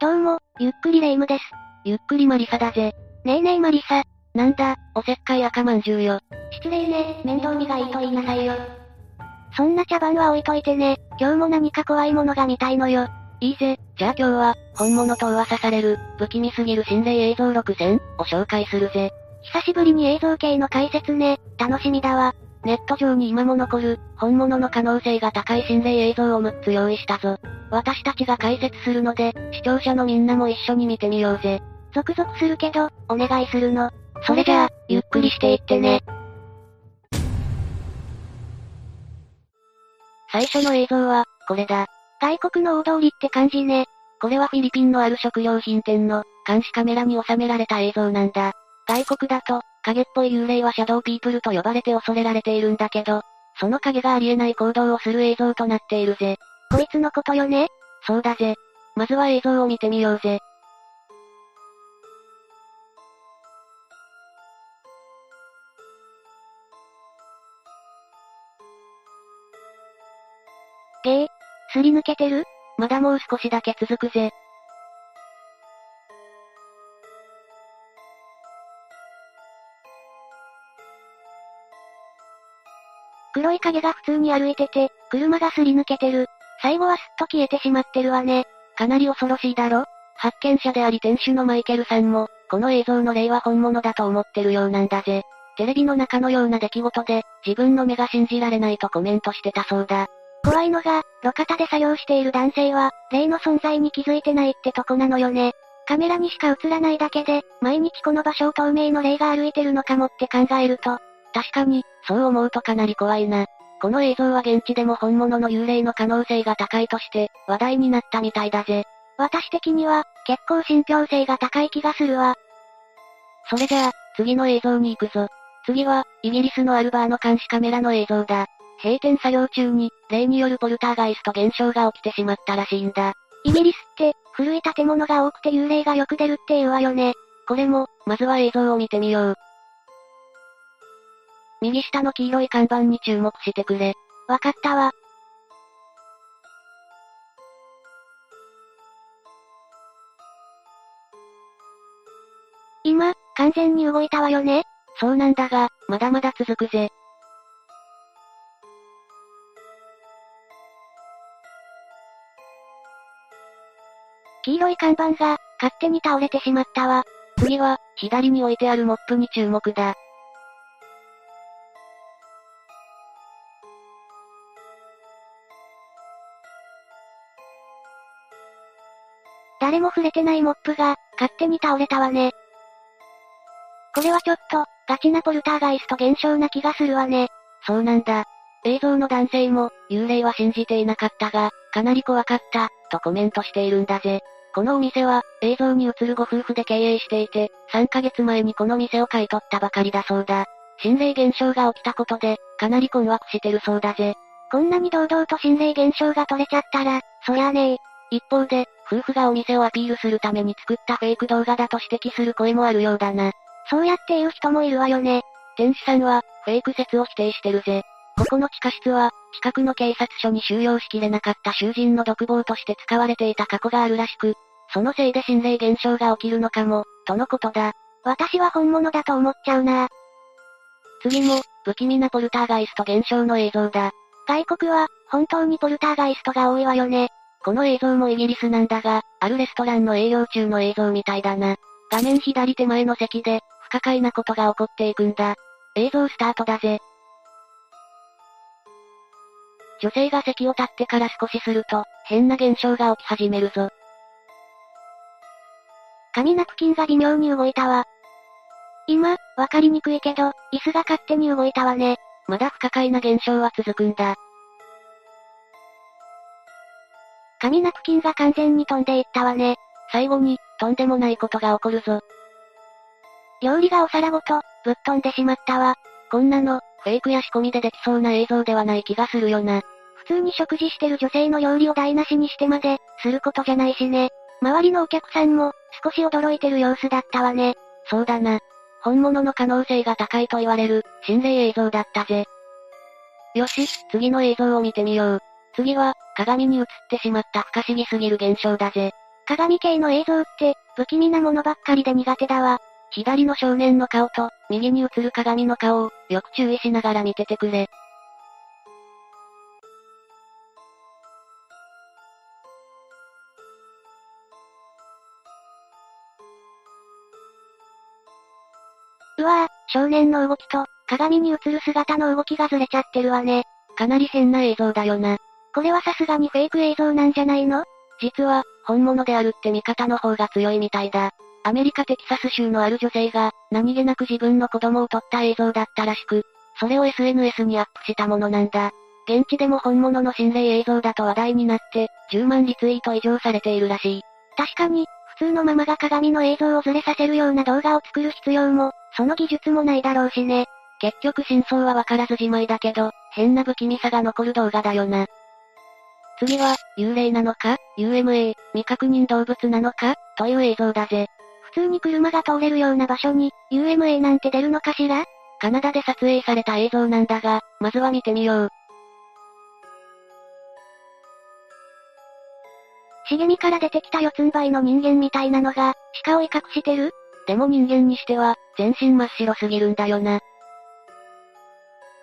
どうも、ゆっくりレ夢ムです。ゆっくりマリサだぜ。ねえねえマリサ。なんだ、おせっかい赤まんじゅうよ。失礼ね、面倒見がいいと言いなさいよ。そんな茶番は置いといてね、今日も何か怖いものが見たいのよ。いいぜ、じゃあ今日は、本物と噂される、不気味すぎる心霊映像6000を紹介するぜ。久しぶりに映像系の解説ね、楽しみだわ。ネット上に今も残る、本物の可能性が高い心霊映像を6つ用意したぞ。私たちが解説するので、視聴者のみんなも一緒に見てみようぜ。ゾクゾクするけど、お願いするの。それじゃあ、ゆっくりしていってね。最初の映像は、これだ。外国の大通りって感じね。これはフィリピンのある食料品店の、監視カメラに収められた映像なんだ。外国だと、影っぽい幽霊はシャドウピープルと呼ばれて恐れられているんだけど、その影がありえない行動をする映像となっているぜ。こいつのことよね？そうだぜ。まずは映像を見てみようぜ。ゲー、すり抜けてる？まだもう少しだけ続くぜ。黒い影が普通に歩いてて、車がすり抜けてる。最後はすっと消えてしまってるわね。かなり恐ろしいだろ？発見者であり店主のマイケルさんも、この映像の例は本物だと思ってるようなんだぜ。テレビの中のような出来事で、自分の目が信じられないとコメントしてたそうだ。怖いのが、路肩で作業している男性は、霊の存在に気づいてないってとこなのよね。カメラにしか映らないだけで、毎日この場所を透明の霊が歩いてるのかもって考えると、確かに、そう思うとかなり怖いな。この映像は現地でも本物の幽霊の可能性が高いとして、話題になったみたいだぜ。私的には、結構信憑性が高い気がするわ。それじゃあ、次の映像に行くぞ。次は、イギリスのアルバーの監視カメラの映像だ。閉店作業中に、霊によるポルターガイスト現象が起きてしまったらしいんだ。イギリスって、古い建物が多くて幽霊がよく出るっていうわよね。これも、まずは映像を見てみよう。右下の黄色い看板に注目してくれ。わかったわ。今、完全に動いたわよね？そうなんだが、まだまだ続くぜ。黄色い看板が、勝手に倒れてしまったわ。次は、左に置いてあるモップに注目だ。誰も触れてないモップが、勝手に倒れたわね。これはちょっと、ガチなポルターガイスト現象な気がするわね。そうなんだ。映像の男性も、幽霊は信じていなかったが、かなり怖かった、とコメントしているんだぜ。このお店は、映像に映るご夫婦で経営していて、3ヶ月前にこの店を買い取ったばかりだそうだ。心霊現象が起きたことで、かなり困惑してるそうだぜ。こんなに堂々と心霊現象が取れちゃったら、そりゃあねえ。一方で、夫婦がお店をアピールするために作ったフェイク動画だと指摘する声もあるようだな。そうやって言う人もいるわよね。店主さんは、フェイク説を否定してるぜ。ここの地下室は、近くの警察署に収容しきれなかった囚人の独房として使われていた過去があるらしく、そのせいで心霊現象が起きるのかも、とのことだ。私は本物だと思っちゃうな次も、不気味なポルターガイスト現象の映像だ。外国は、本当にポルターガイストが多いわよね。この映像もイギリスなんだが、あるレストランの営業中の映像みたいだな。画面左手前の席で、不可解なことが起こっていくんだ。映像スタートだぜ。女性が席を立ってから少しすると、変な現象が起き始めるぞ。紙ナプキンが微妙に動いたわ。今、わかりにくいけど、椅子が勝手に動いたわね。まだ不可解な現象は続くんだ。紙ナプキンが完全に飛んでいったわね。最後に、とんでもないことが起こるぞ。料理がお皿ごと、ぶっ飛んでしまったわ。こんなの、フェイクや仕込みでできそうな映像ではない気がするよな。普通に食事してる女性の料理を台無しにしてまで、することじゃないしね。周りのお客さんも、少し驚いてる様子だったわね。そうだな。本物の可能性が高いと言われる、心霊映像だったぜ。よし、次の映像を見てみよう。次は、鏡に映ってしまった不可思議すぎる現象だぜ。鏡系の映像って、不気味なものばっかりで苦手だわ。左の少年の顔と、右に映る鏡の顔を、よく注意しながら見ててくれ。うわぁ、少年の動きと、鏡に映る姿の動きがずれちゃってるわね。かなり変な映像だよな。これはさすがにフェイク映像なんじゃないの？実は、本物であるって見方の方が強いみたいだ。アメリカテキサス州のある女性が、何気なく自分の子供を撮った映像だったらしく、それを SNS にアップしたものなんだ。現地でも本物の心霊映像だと話題になって、10万リツイート以上されているらしい。確かに、普通のママが鏡の映像をずれさせるような動画を作る必要も、その技術もないだろうしね。結局真相はわからずじまいだけど、変な不気味さが残る動画だよな。次は、幽霊なのか ?UMA、未確認動物なのか？という映像だぜ。普通に車が通れるような場所に、UMA なんて出るのかしら？カナダで撮影された映像なんだが、まずは見てみよう。茂みから出てきた四つん這いの人間みたいなのが、鹿を威嚇してる？でも人間にしては、全身真っ白すぎるんだよな。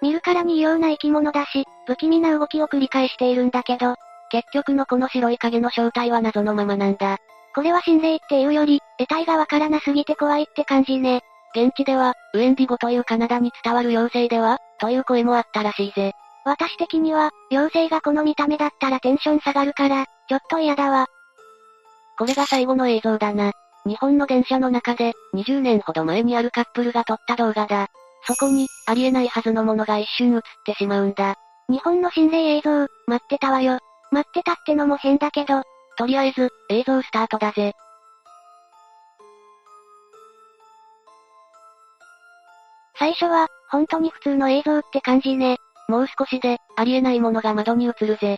見るからに異様な生き物だし、不気味な動きを繰り返しているんだけど、結局のこの白い影の正体は謎のままなんだ。これは心霊っていうより、得体がわからなすぎて怖いって感じね。現地では、ウエンディゴというカナダに伝わる妖精では、という声もあったらしいぜ。私的には、妖精がこの見た目だったらテンション下がるから、ちょっと嫌だわ。これが最後の映像だな。日本の電車の中で、20年ほど前にあるカップルが撮った動画だ。そこに、ありえないはずのものが一瞬映ってしまうんだ。日本の心霊映像、待ってたわよ。待ってたってのも変だけど、とりあえず、映像スタートだぜ。最初は、本当に普通の映像って感じね。もう少しで、ありえないものが窓に映るぜ。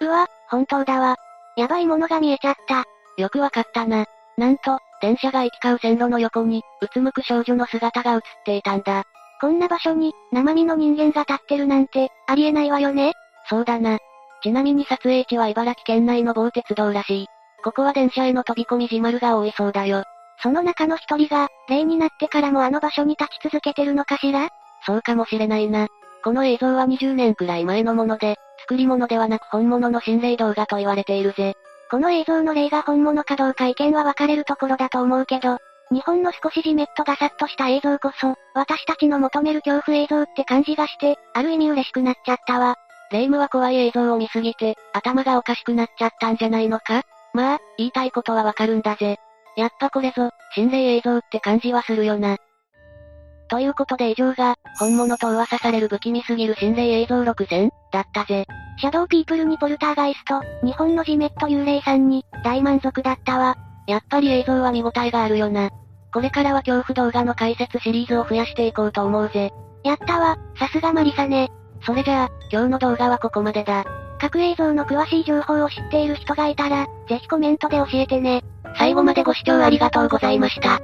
うわ、本当だわ。やばいものが見えちゃった。よくわかったな。なんと、電車が行き交う線路の横に、うつむく少女の姿が映っていたんだ。こんな場所に、生身の人間が立ってるなんて、ありえないわよねそうだな。ちなみに撮影地は茨城県内の某鉄道らしい。ここは電車への飛び込み自丸が多いそうだよ。その中の一人が、例になってからもあの場所に立ち続けてるのかしら？そうかもしれないな。この映像は20年くらい前のもので、作り物ではなく本物の心霊動画と言われているぜ。この映像の例が本物かどうか意見は分かれるところだと思うけど、日本の少しじめっとガサッとした映像こそ、私たちの求める恐怖映像って感じがして、ある意味嬉しくなっちゃったわ。レイムは怖い映像を見すぎて、頭がおかしくなっちゃったんじゃないのか？まあ、言いたいことはわかるんだぜ。やっぱこれぞ、心霊映像って感じはするよな。ということで以上が、本物と噂される不気味すぎる心霊映像6選だったぜ。シャドウピープルにポルターガイスト、日本のジメット幽霊さんに、大満足だったわ。やっぱり映像は見応えがあるよな。これからは恐怖動画の解説シリーズを増やしていこうと思うぜ。やったわ、さすがマリサね。それじゃあ、今日の動画はここまでだ。各映像の詳しい情報を知っている人がいたら、ぜひコメントで教えてね。最後までご視聴ありがとうございました。